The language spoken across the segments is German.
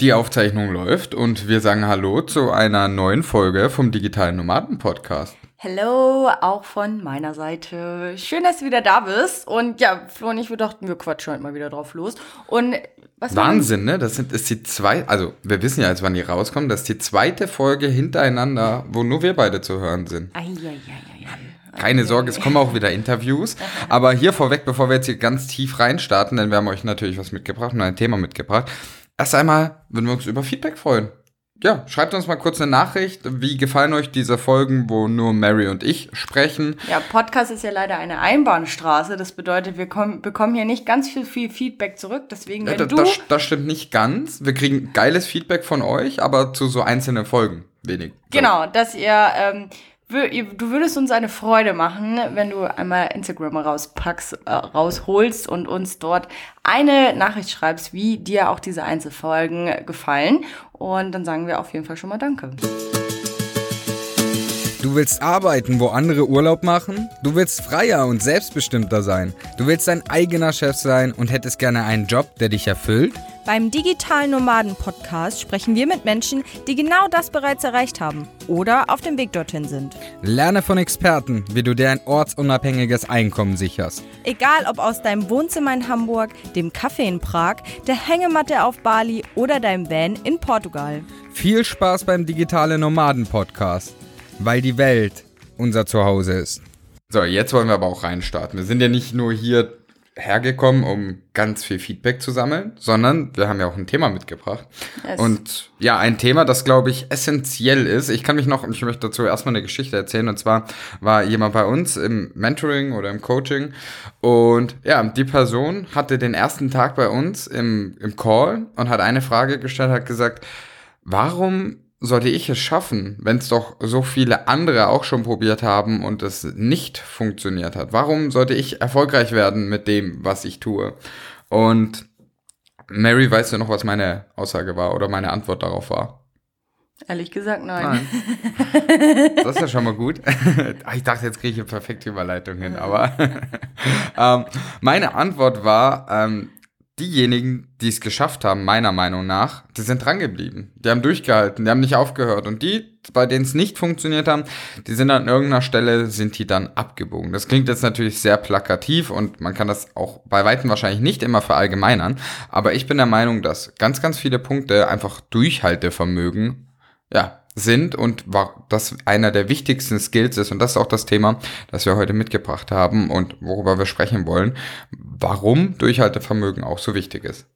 Die Aufzeichnung läuft und wir sagen Hallo zu einer neuen Folge vom Digitalen Nomaden Podcast. Hallo, auch von meiner Seite. Schön, dass du wieder da bist. Und ja, Flo und ich, wir dachten, wir quatschen heute mal wieder drauf los. Und was Wahnsinn, ne? Das sind, ist die zwei, also wir wissen ja jetzt, wann die rauskommen, das ist die zweite Folge hintereinander, wo nur wir beide zu hören sind. Ei, ei, ei. Keine Sorge, es kommen auch wieder Interviews. Aber hier vorweg, bevor wir jetzt hier ganz tief reinstarten, denn wir haben euch natürlich was mitgebracht und ein Thema mitgebracht. Erst einmal würden wir uns über Feedback freuen. Ja, schreibt uns mal kurz eine Nachricht. Wie gefallen euch diese Folgen, wo nur Mary und ich sprechen? Ja, Podcast ist ja leider eine Einbahnstraße. Das bedeutet, wir kommen, bekommen hier nicht ganz viel, viel Feedback zurück. Deswegen, wenn ja, du... Das, das stimmt nicht ganz. Wir kriegen geiles Feedback von euch, aber zu so einzelnen Folgen wenig. Genau, dass ihr... Ähm, du würdest uns eine Freude machen, wenn du einmal Instagram rauspackst, äh, rausholst und uns dort eine Nachricht schreibst, wie dir auch diese Einzelfolgen gefallen. Und dann sagen wir auf jeden Fall schon mal Danke. Du willst arbeiten, wo andere Urlaub machen? Du willst freier und selbstbestimmter sein. Du willst dein eigener Chef sein und hättest gerne einen Job, der dich erfüllt? Beim Digitalen Nomaden Podcast sprechen wir mit Menschen, die genau das bereits erreicht haben oder auf dem Weg dorthin sind. Lerne von Experten, wie du dir ein ortsunabhängiges Einkommen sicherst. Egal ob aus deinem Wohnzimmer in Hamburg, dem Café in Prag, der Hängematte auf Bali oder deinem Van in Portugal. Viel Spaß beim Digitale Nomaden Podcast weil die Welt unser Zuhause ist. So, jetzt wollen wir aber auch reinstarten. Wir sind ja nicht nur hier hergekommen, um ganz viel Feedback zu sammeln, sondern wir haben ja auch ein Thema mitgebracht. Yes. Und ja, ein Thema, das glaube ich essentiell ist. Ich kann mich noch, ich möchte dazu erstmal eine Geschichte erzählen. Und zwar war jemand bei uns im Mentoring oder im Coaching. Und ja, die Person hatte den ersten Tag bei uns im, im Call und hat eine Frage gestellt, hat gesagt, warum sollte ich es schaffen, wenn es doch so viele andere auch schon probiert haben und es nicht funktioniert hat? Warum sollte ich erfolgreich werden mit dem, was ich tue? Und Mary, weißt du noch, was meine Aussage war oder meine Antwort darauf war? Ehrlich gesagt, nein. nein. Das ist ja schon mal gut. Ich dachte, jetzt kriege ich eine perfekte Überleitung hin, aber ähm, meine Antwort war, ähm, diejenigen, die es geschafft haben, meiner Meinung nach, die sind dran geblieben. Die haben durchgehalten, die haben nicht aufgehört. Und die, bei denen es nicht funktioniert haben, die sind an irgendeiner Stelle, sind die dann abgebogen. Das klingt jetzt natürlich sehr plakativ und man kann das auch bei Weitem wahrscheinlich nicht immer verallgemeinern. Aber ich bin der Meinung, dass ganz, ganz viele Punkte einfach Durchhaltevermögen, ja, sind und das einer der wichtigsten Skills ist und das ist auch das Thema, das wir heute mitgebracht haben und worüber wir sprechen wollen, warum Durchhaltevermögen auch so wichtig ist.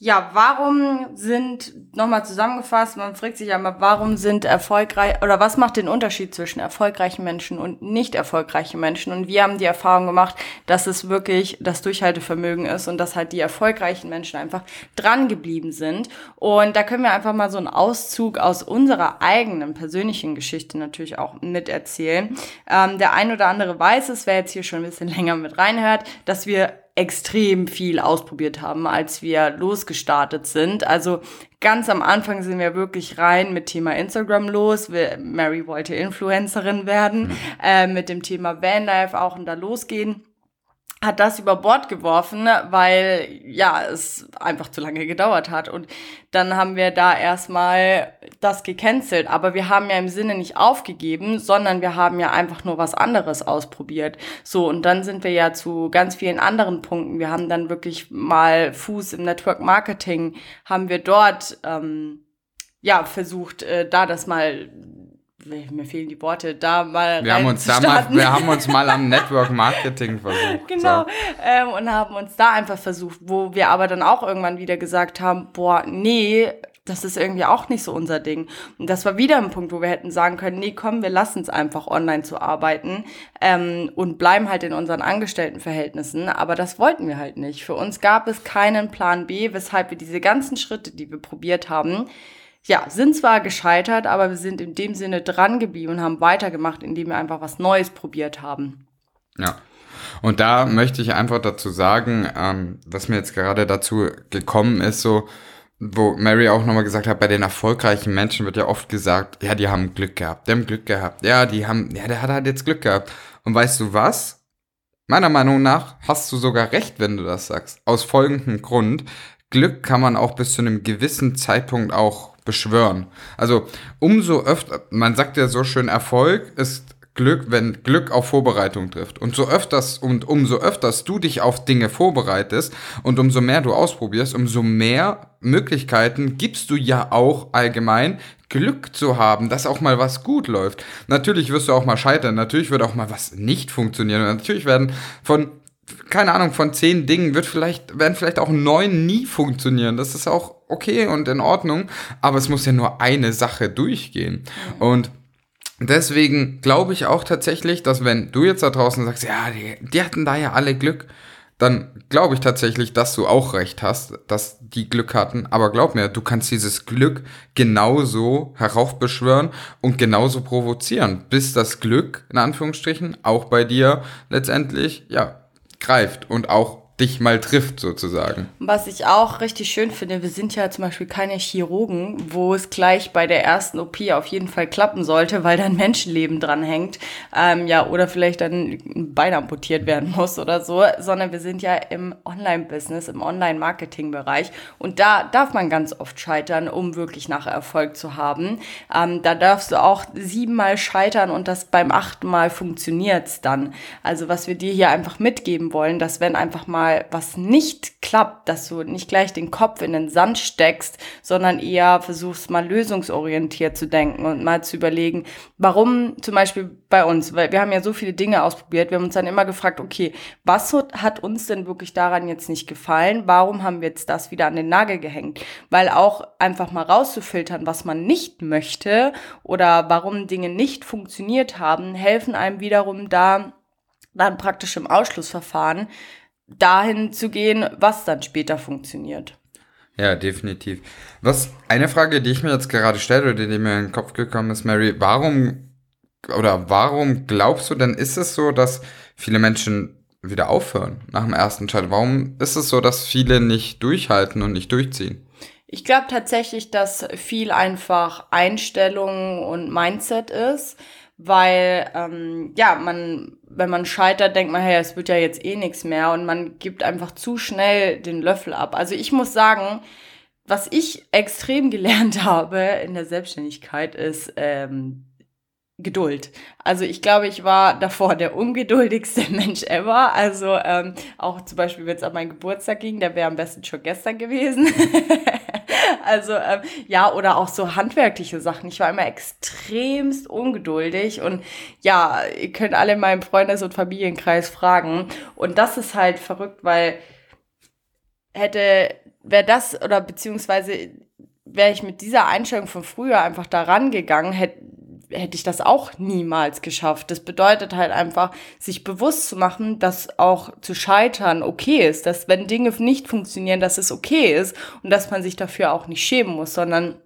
Ja, warum sind, nochmal zusammengefasst, man fragt sich ja mal, warum sind erfolgreich, oder was macht den Unterschied zwischen erfolgreichen Menschen und nicht erfolgreichen Menschen? Und wir haben die Erfahrung gemacht, dass es wirklich das Durchhaltevermögen ist und dass halt die erfolgreichen Menschen einfach dran geblieben sind. Und da können wir einfach mal so einen Auszug aus unserer eigenen persönlichen Geschichte natürlich auch miterzählen. Ähm, der ein oder andere weiß es, wer jetzt hier schon ein bisschen länger mit reinhört, dass wir extrem viel ausprobiert haben, als wir losgestartet sind. Also ganz am Anfang sind wir wirklich rein mit Thema Instagram los. Wir, Mary wollte Influencerin werden, mhm. äh, mit dem Thema Vanlife auch und da losgehen hat das über Bord geworfen, weil ja, es einfach zu lange gedauert hat. Und dann haben wir da erstmal das gecancelt. Aber wir haben ja im Sinne nicht aufgegeben, sondern wir haben ja einfach nur was anderes ausprobiert. So, und dann sind wir ja zu ganz vielen anderen Punkten. Wir haben dann wirklich mal Fuß im Network Marketing, haben wir dort ähm, ja versucht, äh, da das mal mir fehlen die Worte, da mal wir haben uns da mal, Wir haben uns mal am Network Marketing versucht. Genau. So. Ähm, und haben uns da einfach versucht, wo wir aber dann auch irgendwann wieder gesagt haben, boah, nee, das ist irgendwie auch nicht so unser Ding. Und das war wieder ein Punkt, wo wir hätten sagen können, nee, komm, wir lassen es einfach online zu arbeiten ähm, und bleiben halt in unseren Angestelltenverhältnissen. Aber das wollten wir halt nicht. Für uns gab es keinen Plan B, weshalb wir diese ganzen Schritte, die wir probiert haben, ja, sind zwar gescheitert, aber wir sind in dem Sinne dran geblieben und haben weitergemacht, indem wir einfach was Neues probiert haben. Ja. Und da möchte ich einfach dazu sagen, ähm, was mir jetzt gerade dazu gekommen ist, so, wo Mary auch nochmal gesagt hat, bei den erfolgreichen Menschen wird ja oft gesagt, ja, die haben Glück gehabt, die haben Glück gehabt, ja, die haben, ja, der hat halt jetzt Glück gehabt. Und weißt du was? Meiner Meinung nach hast du sogar recht, wenn du das sagst. Aus folgendem Grund. Glück kann man auch bis zu einem gewissen Zeitpunkt auch beschwören. Also umso öfter, man sagt ja so schön, Erfolg ist Glück, wenn Glück auf Vorbereitung trifft. Und so öfters und umso öfters du dich auf Dinge vorbereitest und umso mehr du ausprobierst, umso mehr Möglichkeiten gibst du ja auch allgemein Glück zu haben, dass auch mal was gut läuft. Natürlich wirst du auch mal scheitern, natürlich wird auch mal was nicht funktionieren und natürlich werden von keine Ahnung, von zehn Dingen wird vielleicht, werden vielleicht auch neun nie funktionieren. Das ist auch okay und in Ordnung, aber es muss ja nur eine Sache durchgehen. Und deswegen glaube ich auch tatsächlich, dass wenn du jetzt da draußen sagst, ja, die, die hatten da ja alle Glück, dann glaube ich tatsächlich, dass du auch recht hast, dass die Glück hatten. Aber glaub mir, du kannst dieses Glück genauso heraufbeschwören und genauso provozieren, bis das Glück, in Anführungsstrichen, auch bei dir letztendlich, ja, greift und auch dich mal trifft sozusagen. Was ich auch richtig schön finde, wir sind ja zum Beispiel keine Chirurgen, wo es gleich bei der ersten OP auf jeden Fall klappen sollte, weil da ein Menschenleben dran hängt, ähm, ja, oder vielleicht dann ein Bein amputiert werden muss oder so, sondern wir sind ja im Online-Business, im Online-Marketing-Bereich und da darf man ganz oft scheitern, um wirklich nachher Erfolg zu haben. Ähm, da darfst du auch siebenmal scheitern und das beim achten Mal funktioniert's dann. Also was wir dir hier einfach mitgeben wollen, dass wenn einfach mal mal was nicht klappt, dass du nicht gleich den Kopf in den Sand steckst, sondern eher versuchst mal lösungsorientiert zu denken und mal zu überlegen, warum zum Beispiel bei uns, weil wir haben ja so viele Dinge ausprobiert, wir haben uns dann immer gefragt, okay, was hat uns denn wirklich daran jetzt nicht gefallen? Warum haben wir jetzt das wieder an den Nagel gehängt? Weil auch einfach mal rauszufiltern, was man nicht möchte oder warum Dinge nicht funktioniert haben, helfen einem wiederum da, dann praktisch im Ausschlussverfahren dahin zu gehen, was dann später funktioniert. Ja, definitiv. Was eine Frage, die ich mir jetzt gerade stelle oder die mir in den Kopf gekommen ist, Mary, warum oder warum glaubst du denn, ist es so, dass viele Menschen wieder aufhören nach dem ersten Schalt? Warum ist es so, dass viele nicht durchhalten und nicht durchziehen? Ich glaube tatsächlich, dass viel einfach Einstellung und Mindset ist weil ähm, ja, man, wenn man scheitert, denkt man, hey, es wird ja jetzt eh nichts mehr und man gibt einfach zu schnell den Löffel ab. Also ich muss sagen, was ich extrem gelernt habe in der Selbstständigkeit ist ähm, Geduld. Also ich glaube, ich war davor der ungeduldigste Mensch ever. Also ähm, auch zum Beispiel, wenn es an meinen Geburtstag ging, der wäre am besten schon gestern gewesen. Also ähm, ja, oder auch so handwerkliche Sachen. Ich war immer extremst ungeduldig und ja, ihr könnt alle in meinem Freundes- und Familienkreis fragen. Und das ist halt verrückt, weil hätte, wäre das oder beziehungsweise wäre ich mit dieser Einstellung von früher einfach daran gegangen, hätte hätte ich das auch niemals geschafft. Das bedeutet halt einfach, sich bewusst zu machen, dass auch zu scheitern okay ist, dass wenn Dinge nicht funktionieren, dass es okay ist und dass man sich dafür auch nicht schämen muss, sondern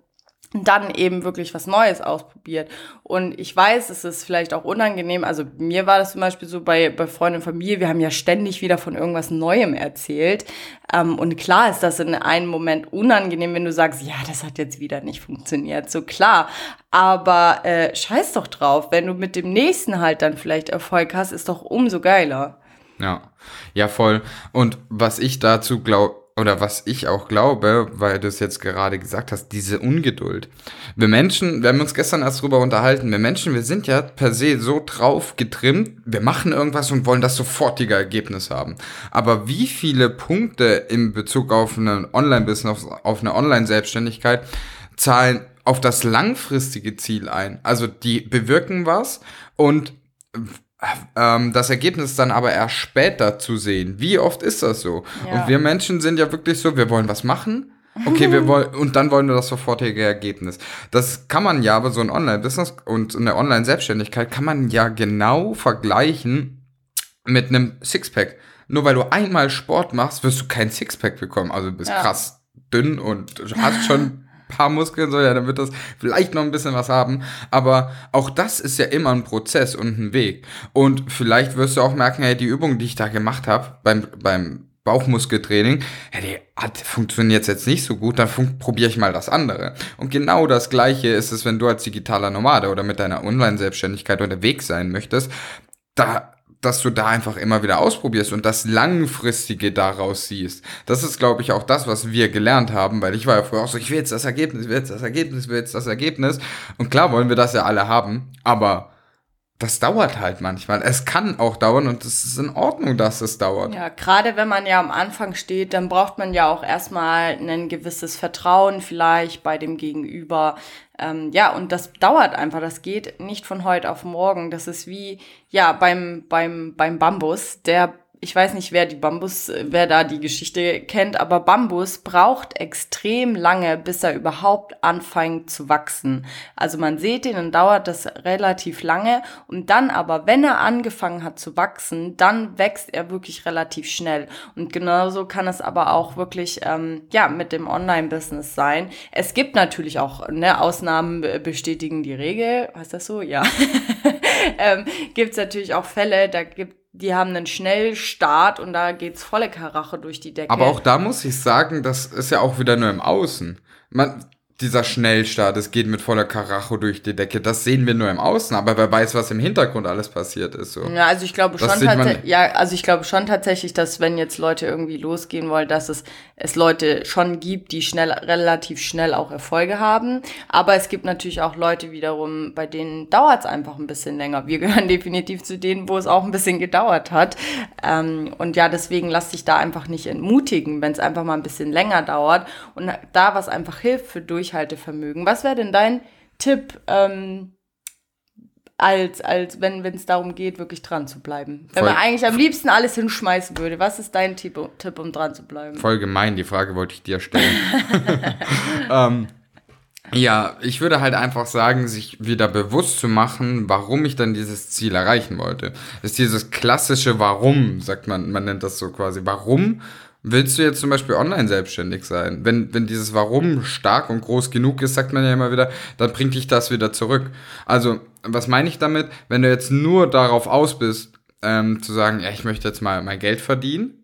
dann eben wirklich was Neues ausprobiert. Und ich weiß, es ist vielleicht auch unangenehm. Also mir war das zum Beispiel so bei, bei Freunden und Familie, wir haben ja ständig wieder von irgendwas Neuem erzählt. Ähm, und klar ist das in einem Moment unangenehm, wenn du sagst, ja, das hat jetzt wieder nicht funktioniert. So klar. Aber äh, scheiß doch drauf, wenn du mit dem nächsten halt dann vielleicht Erfolg hast, ist doch umso geiler. Ja, ja, voll. Und was ich dazu glaube, oder was ich auch glaube, weil du es jetzt gerade gesagt hast, diese Ungeduld. Wir Menschen, wir haben uns gestern erst drüber unterhalten, wir Menschen, wir sind ja per se so drauf getrimmt, wir machen irgendwas und wollen das sofortige Ergebnis haben. Aber wie viele Punkte in Bezug auf ein Online-Business, auf eine Online-Selbstständigkeit zahlen auf das langfristige Ziel ein? Also die bewirken was und ähm, das Ergebnis dann aber erst später zu sehen. Wie oft ist das so? Ja. Und wir Menschen sind ja wirklich so, wir wollen was machen. Okay, wir wollen, und dann wollen wir das sofortige Ergebnis. Das kann man ja, aber so ein Online-Business und eine Online-Selbstständigkeit kann man ja genau vergleichen mit einem Sixpack. Nur weil du einmal Sport machst, wirst du kein Sixpack bekommen. Also du bist ja. krass dünn und hast schon paar Muskeln, so ja, dann wird das vielleicht noch ein bisschen was haben. Aber auch das ist ja immer ein Prozess und ein Weg. Und vielleicht wirst du auch merken, hey, die Übung, die ich da gemacht habe beim, beim Bauchmuskeltraining, hey, die hat, funktioniert jetzt nicht so gut, dann probiere ich mal das andere. Und genau das Gleiche ist es, wenn du als digitaler Nomade oder mit deiner Online-Selbstständigkeit unterwegs sein möchtest. Da dass du da einfach immer wieder ausprobierst und das Langfristige daraus siehst. Das ist, glaube ich, auch das, was wir gelernt haben, weil ich war ja früher auch so, ich will jetzt das Ergebnis, will jetzt das Ergebnis, will jetzt das Ergebnis. Und klar wollen wir das ja alle haben, aber das dauert halt manchmal. Es kann auch dauern und es ist in Ordnung, dass es dauert. Ja, gerade wenn man ja am Anfang steht, dann braucht man ja auch erstmal ein gewisses Vertrauen vielleicht bei dem Gegenüber. Ähm, ja, und das dauert einfach. Das geht nicht von heute auf morgen. Das ist wie, ja, beim, beim, beim Bambus. Der ich weiß nicht, wer die Bambus, wer da die Geschichte kennt, aber Bambus braucht extrem lange, bis er überhaupt anfängt zu wachsen. Also man sieht ihn, dann dauert das relativ lange und dann aber, wenn er angefangen hat zu wachsen, dann wächst er wirklich relativ schnell. Und genauso kann es aber auch wirklich, ähm, ja, mit dem Online-Business sein. Es gibt natürlich auch, ne, Ausnahmen bestätigen die Regel. Heißt das so? Ja. ähm, gibt es natürlich auch Fälle, da gibt die haben einen Schnellstart und da geht's volle Karache durch die Decke. Aber auch da muss ich sagen, das ist ja auch wieder nur im Außen. Man, dieser Schnellstart, es geht mit voller Karacho durch die Decke, das sehen wir nur im Außen, aber wer weiß, was im Hintergrund alles passiert ist. So. Ja, also ich glaube schon tatsächlich, ja, also ich glaube schon tatsächlich, dass wenn jetzt Leute irgendwie losgehen wollen, dass es, es Leute schon gibt, die schnell, relativ schnell auch Erfolge haben. Aber es gibt natürlich auch Leute wiederum, bei denen dauert es einfach ein bisschen länger. Wir gehören definitiv zu denen, wo es auch ein bisschen gedauert hat. Ähm, und ja, deswegen lass dich da einfach nicht entmutigen, wenn es einfach mal ein bisschen länger dauert. Und da was einfach hilft für durch Durchhaltevermögen. Was wäre denn dein Tipp, ähm, als, als wenn es darum geht, wirklich dran zu bleiben? Wenn Voll man eigentlich am liebsten alles hinschmeißen würde, was ist dein Tipp, Tipp, um dran zu bleiben? Voll gemein, die Frage wollte ich dir stellen. ähm, ja, ich würde halt einfach sagen, sich wieder bewusst zu machen, warum ich dann dieses Ziel erreichen wollte. Das ist dieses klassische Warum, sagt man, man nennt das so quasi. Warum Willst du jetzt zum Beispiel online selbstständig sein? Wenn, wenn dieses Warum stark und groß genug ist, sagt man ja immer wieder, dann bringt dich das wieder zurück. Also, was meine ich damit? Wenn du jetzt nur darauf aus bist, ähm, zu sagen, ja, ich möchte jetzt mal mein Geld verdienen,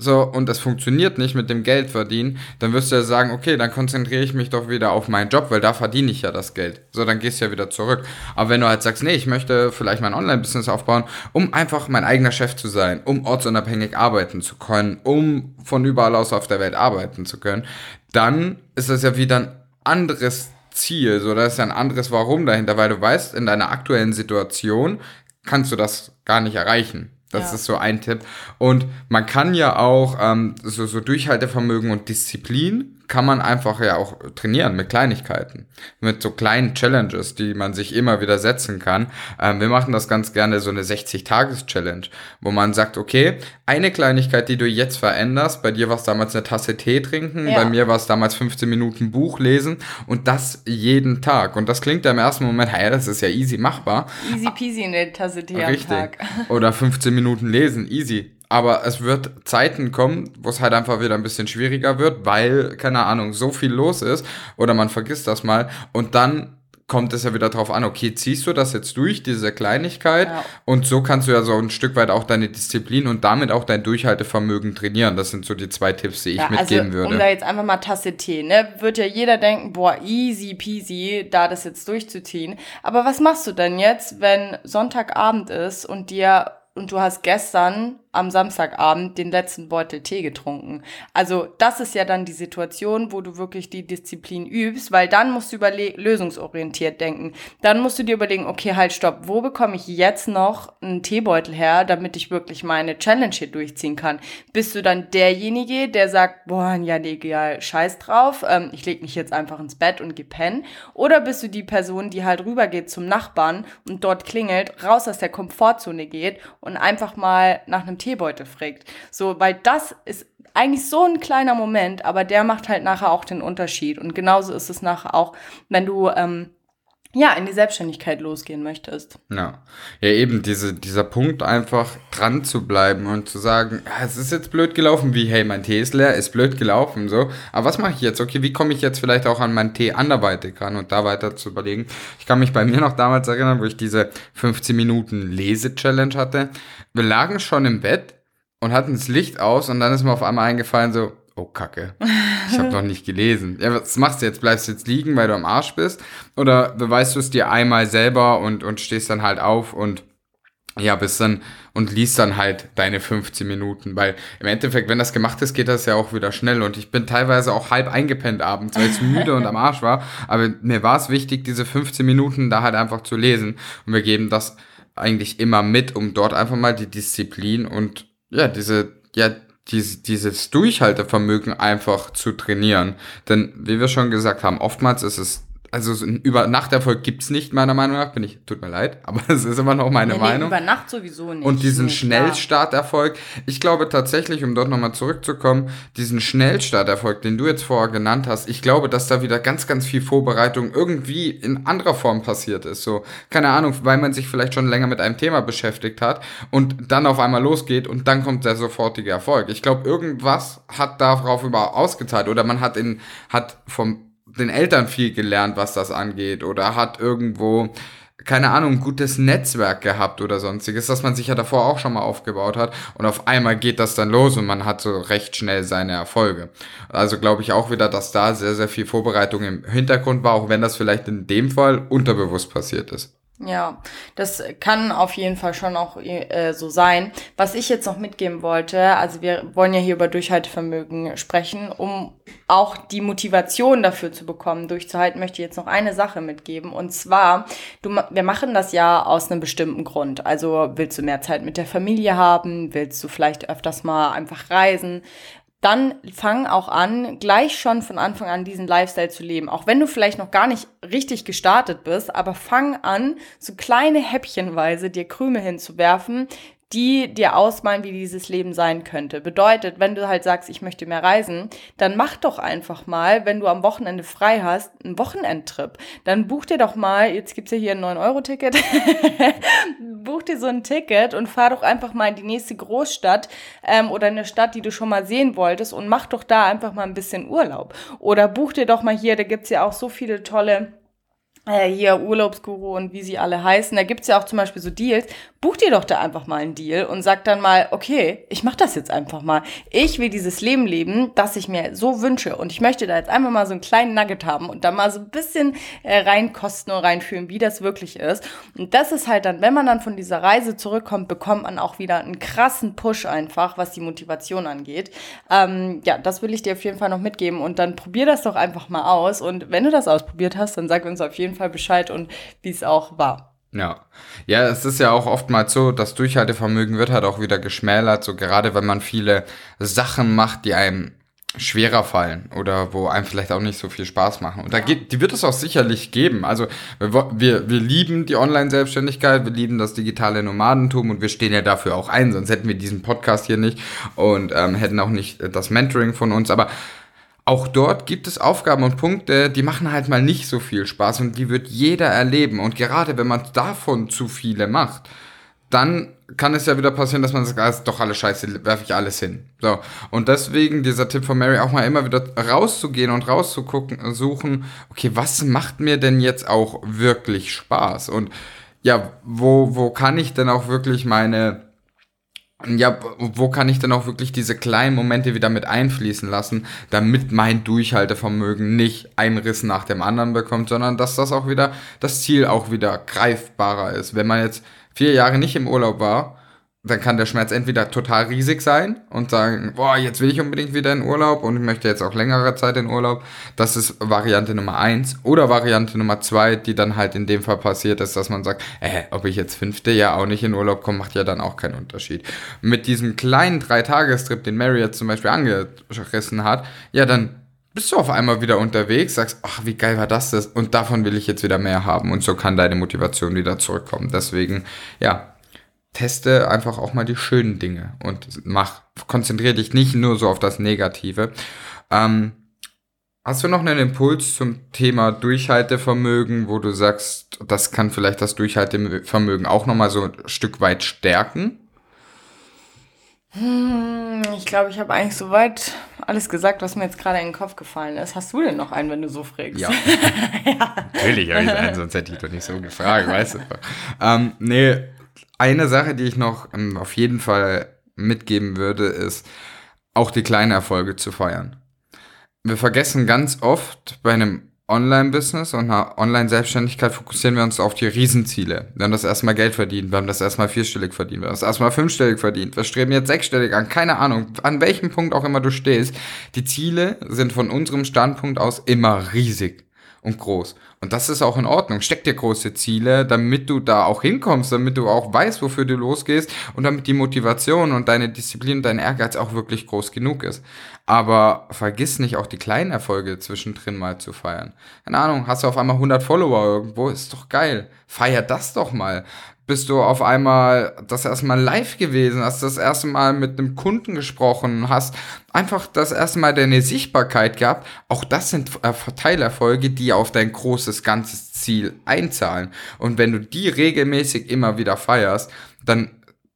so, und das funktioniert nicht mit dem Geld verdienen, dann wirst du ja sagen, okay, dann konzentriere ich mich doch wieder auf meinen Job, weil da verdiene ich ja das Geld. So, dann gehst du ja wieder zurück. Aber wenn du halt sagst, nee, ich möchte vielleicht mein Online-Business aufbauen, um einfach mein eigener Chef zu sein, um ortsunabhängig arbeiten zu können, um von überall aus auf der Welt arbeiten zu können, dann ist das ja wieder ein anderes Ziel, so, da ist ja ein anderes Warum dahinter, weil du weißt, in deiner aktuellen Situation kannst du das gar nicht erreichen. Das ja. ist so ein Tipp. Und man kann ja auch ähm, so, so Durchhaltevermögen und Disziplin kann man einfach ja auch trainieren mit Kleinigkeiten, mit so kleinen Challenges, die man sich immer wieder setzen kann. Ähm, wir machen das ganz gerne so eine 60-Tages-Challenge, wo man sagt, okay, eine Kleinigkeit, die du jetzt veränderst, bei dir war es damals eine Tasse Tee trinken, ja. bei mir war es damals 15 Minuten Buch lesen und das jeden Tag. Und das klingt ja im ersten Moment, hey, das ist ja easy machbar. Easy peasy eine Tasse Tee Richtig. am Tag. Oder 15 Minuten lesen, easy. Aber es wird Zeiten kommen, wo es halt einfach wieder ein bisschen schwieriger wird, weil, keine Ahnung, so viel los ist oder man vergisst das mal und dann kommt es ja wieder drauf an, okay, ziehst du das jetzt durch, diese Kleinigkeit ja. und so kannst du ja so ein Stück weit auch deine Disziplin und damit auch dein Durchhaltevermögen trainieren. Das sind so die zwei Tipps, die ich ja, mitgeben also, würde. Um da jetzt einfach mal Tasse Tee, ne, wird ja jeder denken, boah, easy peasy, da das jetzt durchzuziehen. Aber was machst du denn jetzt, wenn Sonntagabend ist und dir und du hast gestern am Samstagabend den letzten Beutel Tee getrunken. Also das ist ja dann die Situation, wo du wirklich die Disziplin übst, weil dann musst du lösungsorientiert denken. Dann musst du dir überlegen, okay, halt, stopp, wo bekomme ich jetzt noch einen Teebeutel her, damit ich wirklich meine Challenge hier durchziehen kann? Bist du dann derjenige, der sagt, boah, ja, egal, scheiß drauf, ähm, ich leg mich jetzt einfach ins Bett und geh? Oder bist du die Person, die halt rübergeht zum Nachbarn und dort klingelt, raus aus der Komfortzone geht und einfach mal nach einem Teebeutel fragt. So, weil das ist eigentlich so ein kleiner Moment, aber der macht halt nachher auch den Unterschied. Und genauso ist es nachher auch, wenn du ähm, ja, in die Selbstständigkeit losgehen möchtest. Ja, ja eben diese, dieser Punkt einfach dran zu bleiben und zu sagen, ja, es ist jetzt blöd gelaufen, wie, hey, mein Tee ist leer, ist blöd gelaufen, so. Aber was mache ich jetzt? Okay, wie komme ich jetzt vielleicht auch an meinen Tee anderweitig ran und da weiter zu überlegen? Ich kann mich bei mir noch damals erinnern, wo ich diese 15 Minuten Lese-Challenge hatte. Wir lagen schon im Bett und hatten das Licht aus und dann ist mir auf einmal eingefallen so, oh Kacke, ich habe noch nicht gelesen. Ja, was machst du jetzt? Bleibst du jetzt liegen, weil du am Arsch bist? Oder beweist du es dir einmal selber und, und stehst dann halt auf und ja, bis dann und liest dann halt deine 15 Minuten, weil im Endeffekt, wenn das gemacht ist, geht das ja auch wieder schnell und ich bin teilweise auch halb eingepennt abends, weil ich müde und am Arsch war, aber mir war es wichtig, diese 15 Minuten da halt einfach zu lesen und wir geben das eigentlich immer mit, um dort einfach mal die Disziplin und ja, diese, ja, dieses, dieses Durchhaltevermögen einfach zu trainieren. Denn wie wir schon gesagt haben, oftmals ist es also so ein über Nachterfolg gibt's nicht, meiner Meinung nach. Bin ich, tut mir leid, aber es ist immer noch meine nee, Meinung. über Nacht sowieso nicht. Und diesen nee, Schnellstarterfolg, ich glaube tatsächlich, um dort nochmal zurückzukommen, diesen Schnellstarterfolg, den du jetzt vorher genannt hast, ich glaube, dass da wieder ganz, ganz viel Vorbereitung irgendwie in anderer Form passiert ist. So, keine Ahnung, weil man sich vielleicht schon länger mit einem Thema beschäftigt hat und dann auf einmal losgeht und dann kommt der sofortige Erfolg. Ich glaube, irgendwas hat darauf über ausgezahlt oder man hat in, hat vom den Eltern viel gelernt, was das angeht, oder hat irgendwo, keine Ahnung, gutes Netzwerk gehabt oder sonstiges, dass man sich ja davor auch schon mal aufgebaut hat und auf einmal geht das dann los und man hat so recht schnell seine Erfolge. Also glaube ich auch wieder, dass da sehr, sehr viel Vorbereitung im Hintergrund war, auch wenn das vielleicht in dem Fall unterbewusst passiert ist. Ja, das kann auf jeden Fall schon auch äh, so sein. Was ich jetzt noch mitgeben wollte, also wir wollen ja hier über Durchhaltevermögen sprechen, um auch die Motivation dafür zu bekommen, durchzuhalten, möchte ich jetzt noch eine Sache mitgeben. Und zwar, du, wir machen das ja aus einem bestimmten Grund. Also willst du mehr Zeit mit der Familie haben? Willst du vielleicht öfters mal einfach reisen? Dann fang auch an, gleich schon von Anfang an diesen Lifestyle zu leben. Auch wenn du vielleicht noch gar nicht richtig gestartet bist, aber fang an, so kleine Häppchenweise dir Krümel hinzuwerfen, die dir ausmalen, wie dieses Leben sein könnte. Bedeutet, wenn du halt sagst, ich möchte mehr reisen, dann mach doch einfach mal, wenn du am Wochenende frei hast, einen Wochenendtrip. Dann buch dir doch mal, jetzt gibt's ja hier ein 9-Euro-Ticket, buch dir so ein Ticket und fahr doch einfach mal in die nächste Großstadt ähm, oder eine Stadt, die du schon mal sehen wolltest und mach doch da einfach mal ein bisschen Urlaub. Oder buch dir doch mal hier, da gibt's ja auch so viele tolle äh, hier Urlaubsguru und wie sie alle heißen, da gibt's ja auch zum Beispiel so Deals. Buch dir doch da einfach mal einen Deal und sag dann mal, okay, ich mach das jetzt einfach mal. Ich will dieses Leben leben, das ich mir so wünsche und ich möchte da jetzt einfach mal so einen kleinen Nugget haben und da mal so ein bisschen äh, reinkosten und reinfühlen, wie das wirklich ist. Und das ist halt dann, wenn man dann von dieser Reise zurückkommt, bekommt man auch wieder einen krassen Push einfach, was die Motivation angeht. Ähm, ja, das will ich dir auf jeden Fall noch mitgeben und dann probier das doch einfach mal aus und wenn du das ausprobiert hast, dann sag uns auf jeden Fall Fall Bescheid und wie es auch war. Ja. Ja, es ist ja auch oftmals so, das Durchhaltevermögen wird halt auch wieder geschmälert, so gerade wenn man viele Sachen macht, die einem schwerer fallen oder wo einem vielleicht auch nicht so viel Spaß machen. Und da geht, die wird es auch sicherlich geben. Also wir, wir, lieben die Online-Selbstständigkeit, wir lieben das digitale Nomadentum und wir stehen ja dafür auch ein, sonst hätten wir diesen Podcast hier nicht und ähm, hätten auch nicht das Mentoring von uns. Aber auch dort gibt es Aufgaben und Punkte, die machen halt mal nicht so viel Spaß und die wird jeder erleben. Und gerade wenn man davon zu viele macht, dann kann es ja wieder passieren, dass man sagt, ah, ist doch alles scheiße, werfe ich alles hin. So. Und deswegen dieser Tipp von Mary auch mal immer wieder rauszugehen und rauszugucken, suchen, okay, was macht mir denn jetzt auch wirklich Spaß? Und ja, wo, wo kann ich denn auch wirklich meine, ja, wo kann ich denn auch wirklich diese kleinen Momente wieder mit einfließen lassen, damit mein Durchhaltevermögen nicht einen Riss nach dem anderen bekommt, sondern dass das auch wieder, das Ziel auch wieder greifbarer ist. Wenn man jetzt vier Jahre nicht im Urlaub war dann kann der Schmerz entweder total riesig sein und sagen, boah, jetzt will ich unbedingt wieder in Urlaub und ich möchte jetzt auch längere Zeit in Urlaub. Das ist Variante Nummer eins. Oder Variante Nummer zwei, die dann halt in dem Fall passiert ist, dass man sagt, äh, ob ich jetzt fünfte Jahr auch nicht in Urlaub komme, macht ja dann auch keinen Unterschied. Mit diesem kleinen Dreitagestrip, den Mary jetzt zum Beispiel angerissen hat, ja, dann bist du auf einmal wieder unterwegs, sagst, ach, wie geil war das das? Und davon will ich jetzt wieder mehr haben. Und so kann deine Motivation wieder zurückkommen. Deswegen, ja, teste einfach auch mal die schönen Dinge und mach, konzentriere dich nicht nur so auf das Negative. Ähm, hast du noch einen Impuls zum Thema Durchhaltevermögen, wo du sagst, das kann vielleicht das Durchhaltevermögen auch nochmal so ein Stück weit stärken? Hm, ich glaube, ich habe eigentlich soweit alles gesagt, was mir jetzt gerade in den Kopf gefallen ist. Hast du denn noch einen, wenn du so fragst? Ja. ja. Natürlich habe ich einen, sonst hätte ich doch nicht so gefragt, weißt du. Ähm, nee, eine Sache, die ich noch ähm, auf jeden Fall mitgeben würde, ist auch die kleinen Erfolge zu feiern. Wir vergessen ganz oft bei einem Online-Business und einer Online-Selbstständigkeit fokussieren wir uns auf die Riesenziele. Wir haben das erstmal Geld verdient, wir haben das erstmal vierstellig verdient, wir haben das erstmal fünfstellig verdient, wir streben jetzt sechsstellig an, keine Ahnung, an welchem Punkt auch immer du stehst. Die Ziele sind von unserem Standpunkt aus immer riesig und groß. Und das ist auch in Ordnung. Steck dir große Ziele, damit du da auch hinkommst, damit du auch weißt, wofür du losgehst und damit die Motivation und deine Disziplin und dein Ehrgeiz auch wirklich groß genug ist. Aber vergiss nicht auch die kleinen Erfolge zwischendrin mal zu feiern. Keine Ahnung, hast du auf einmal 100 Follower irgendwo, ist doch geil. Feier das doch mal bist du auf einmal das erste Mal live gewesen, hast das erste Mal mit einem Kunden gesprochen, hast einfach das erste Mal deine Sichtbarkeit gehabt. Auch das sind äh, Teilerfolge, die auf dein großes ganzes Ziel einzahlen. Und wenn du die regelmäßig immer wieder feierst, dann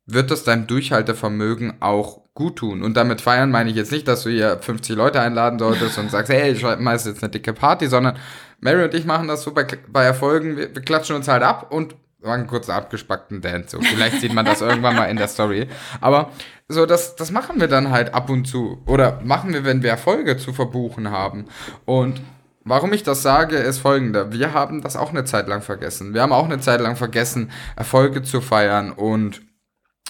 wird das deinem Durchhaltevermögen auch gut tun. Und damit feiern meine ich jetzt nicht, dass du hier 50 Leute einladen solltest und sagst, hey, ich schmeiß jetzt eine dicke Party, sondern Mary und ich machen das so bei, bei Erfolgen, wir, wir klatschen uns halt ab und einen kurzen abgespackten Dance. So. Vielleicht sieht man das irgendwann mal in der Story. Aber so, das, das machen wir dann halt ab und zu. Oder machen wir, wenn wir Erfolge zu verbuchen haben. Und warum ich das sage, ist folgender. Wir haben das auch eine Zeit lang vergessen. Wir haben auch eine Zeit lang vergessen, Erfolge zu feiern und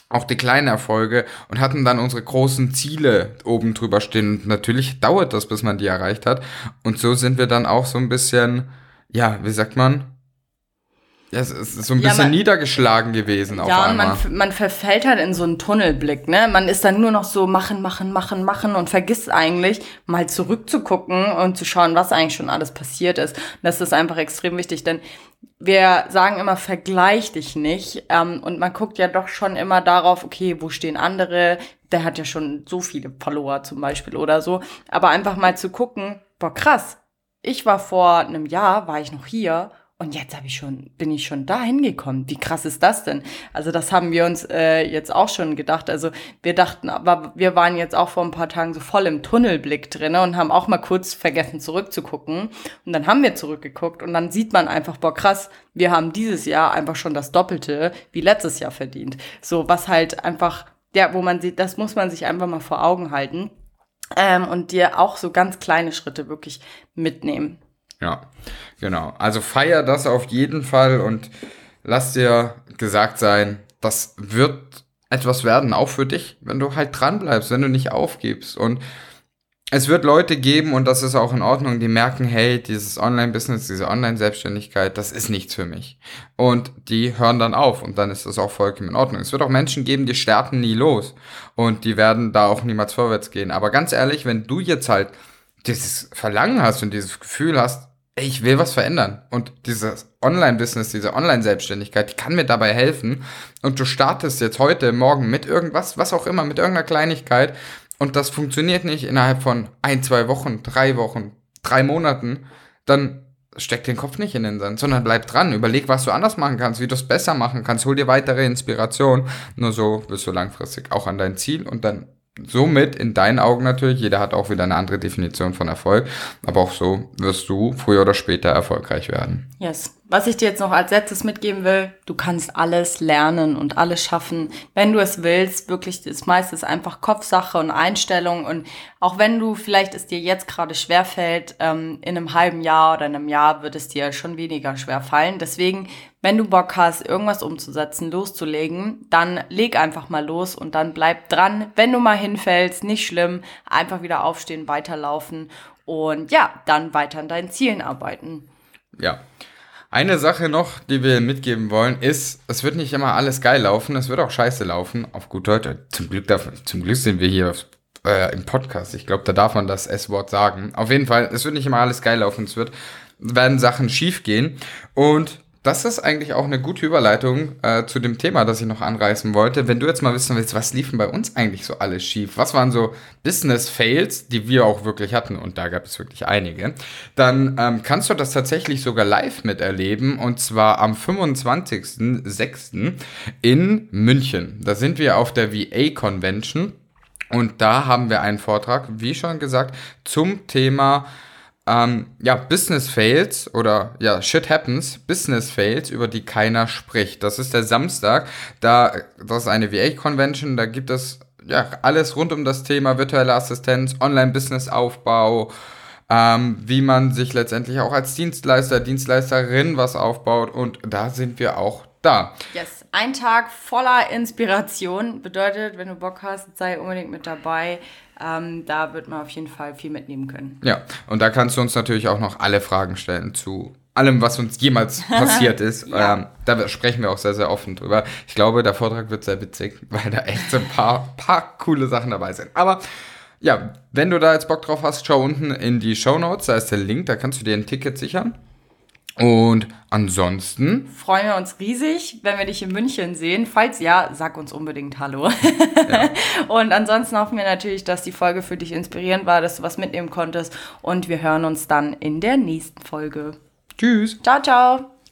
auch die kleinen Erfolge und hatten dann unsere großen Ziele oben drüber stehen. Und natürlich dauert das, bis man die erreicht hat. Und so sind wir dann auch so ein bisschen, ja, wie sagt man, ja, es ist so ein bisschen ja, man, niedergeschlagen gewesen auf ja, einmal. Ja, man, man verfällt halt in so einen Tunnelblick, ne? Man ist dann nur noch so machen, machen, machen, machen und vergisst eigentlich mal zurückzugucken und zu schauen, was eigentlich schon alles passiert ist. Und das ist einfach extrem wichtig, denn wir sagen immer, vergleich dich nicht. Ähm, und man guckt ja doch schon immer darauf, okay, wo stehen andere? Der hat ja schon so viele Follower zum Beispiel oder so. Aber einfach mal zu gucken, boah, krass. Ich war vor einem Jahr, war ich noch hier und jetzt habe ich schon, bin ich schon da hingekommen. Wie krass ist das denn? Also das haben wir uns äh, jetzt auch schon gedacht. Also wir dachten, aber wir waren jetzt auch vor ein paar Tagen so voll im Tunnelblick drinne und haben auch mal kurz vergessen zurückzugucken. Und dann haben wir zurückgeguckt und dann sieht man einfach, boah krass, wir haben dieses Jahr einfach schon das Doppelte wie letztes Jahr verdient. So was halt einfach, ja, wo man sieht, das muss man sich einfach mal vor Augen halten. Ähm, und dir auch so ganz kleine Schritte wirklich mitnehmen. Ja, genau. Also feier das auf jeden Fall und lass dir gesagt sein, das wird etwas werden, auch für dich, wenn du halt dran bleibst, wenn du nicht aufgibst. Und es wird Leute geben, und das ist auch in Ordnung, die merken, hey, dieses Online-Business, diese Online-Selbstständigkeit, das ist nichts für mich. Und die hören dann auf und dann ist das auch vollkommen in Ordnung. Es wird auch Menschen geben, die starten nie los und die werden da auch niemals vorwärts gehen. Aber ganz ehrlich, wenn du jetzt halt dieses Verlangen hast und dieses Gefühl hast, ich will was verändern. Und dieses Online-Business, diese Online-Selbstständigkeit, die kann mir dabei helfen. Und du startest jetzt heute, morgen mit irgendwas, was auch immer, mit irgendeiner Kleinigkeit. Und das funktioniert nicht innerhalb von ein, zwei Wochen, drei Wochen, drei Monaten. Dann steck den Kopf nicht in den Sand, sondern bleib dran. Überleg, was du anders machen kannst, wie du es besser machen kannst. Hol dir weitere Inspiration. Nur so wirst du langfristig auch an dein Ziel und dann somit in deinen Augen natürlich, jeder hat auch wieder eine andere Definition von Erfolg, aber auch so wirst du früher oder später erfolgreich werden. Yes. Was ich dir jetzt noch als letztes mitgeben will, du kannst alles lernen und alles schaffen, wenn du es willst. Wirklich, ist einfach Kopfsache und Einstellung. Und auch wenn du vielleicht es dir jetzt gerade schwer fällt, ähm, in einem halben Jahr oder einem Jahr wird es dir schon weniger schwer fallen. Deswegen, wenn du Bock hast, irgendwas umzusetzen, loszulegen, dann leg einfach mal los und dann bleib dran. Wenn du mal hinfällst, nicht schlimm, einfach wieder aufstehen, weiterlaufen und ja, dann weiter an deinen Zielen arbeiten. Ja. Eine Sache noch, die wir mitgeben wollen, ist, es wird nicht immer alles geil laufen, es wird auch scheiße laufen. Auf gut Deutsch. Zum Glück, darf, zum Glück sind wir hier äh, im Podcast. Ich glaube, da darf man das S-Wort sagen. Auf jeden Fall, es wird nicht immer alles geil laufen, es wird, werden Sachen schief gehen. Und das ist eigentlich auch eine gute Überleitung äh, zu dem Thema, das ich noch anreißen wollte. Wenn du jetzt mal wissen willst, was liefen bei uns eigentlich so alles schief? Was waren so Business-Fails, die wir auch wirklich hatten? Und da gab es wirklich einige. Dann ähm, kannst du das tatsächlich sogar live miterleben. Und zwar am 25.06. in München. Da sind wir auf der VA Convention. Und da haben wir einen Vortrag, wie schon gesagt, zum Thema ähm, ja, Business Fails oder ja, Shit Happens, Business Fails, über die keiner spricht. Das ist der Samstag. Da, das ist eine VA-Convention, da gibt es ja alles rund um das Thema virtuelle Assistenz, Online-Business-Aufbau, ähm, wie man sich letztendlich auch als Dienstleister, Dienstleisterin was aufbaut. Und da sind wir auch da. Yes, ein Tag voller Inspiration bedeutet, wenn du Bock hast, sei unbedingt mit dabei. Ähm, da wird man auf jeden Fall viel mitnehmen können. Ja, und da kannst du uns natürlich auch noch alle Fragen stellen zu allem, was uns jemals passiert ist. ja. ähm, da sprechen wir auch sehr, sehr offen drüber. Ich glaube, der Vortrag wird sehr witzig, weil da echt so ein paar, paar coole Sachen dabei sind. Aber ja, wenn du da jetzt Bock drauf hast, schau unten in die Show Notes, da ist der Link, da kannst du dir ein Ticket sichern. Und ansonsten freuen wir uns riesig, wenn wir dich in München sehen. Falls ja, sag uns unbedingt Hallo. Ja. und ansonsten hoffen wir natürlich, dass die Folge für dich inspirierend war, dass du was mitnehmen konntest. Und wir hören uns dann in der nächsten Folge. Tschüss. Ciao, ciao.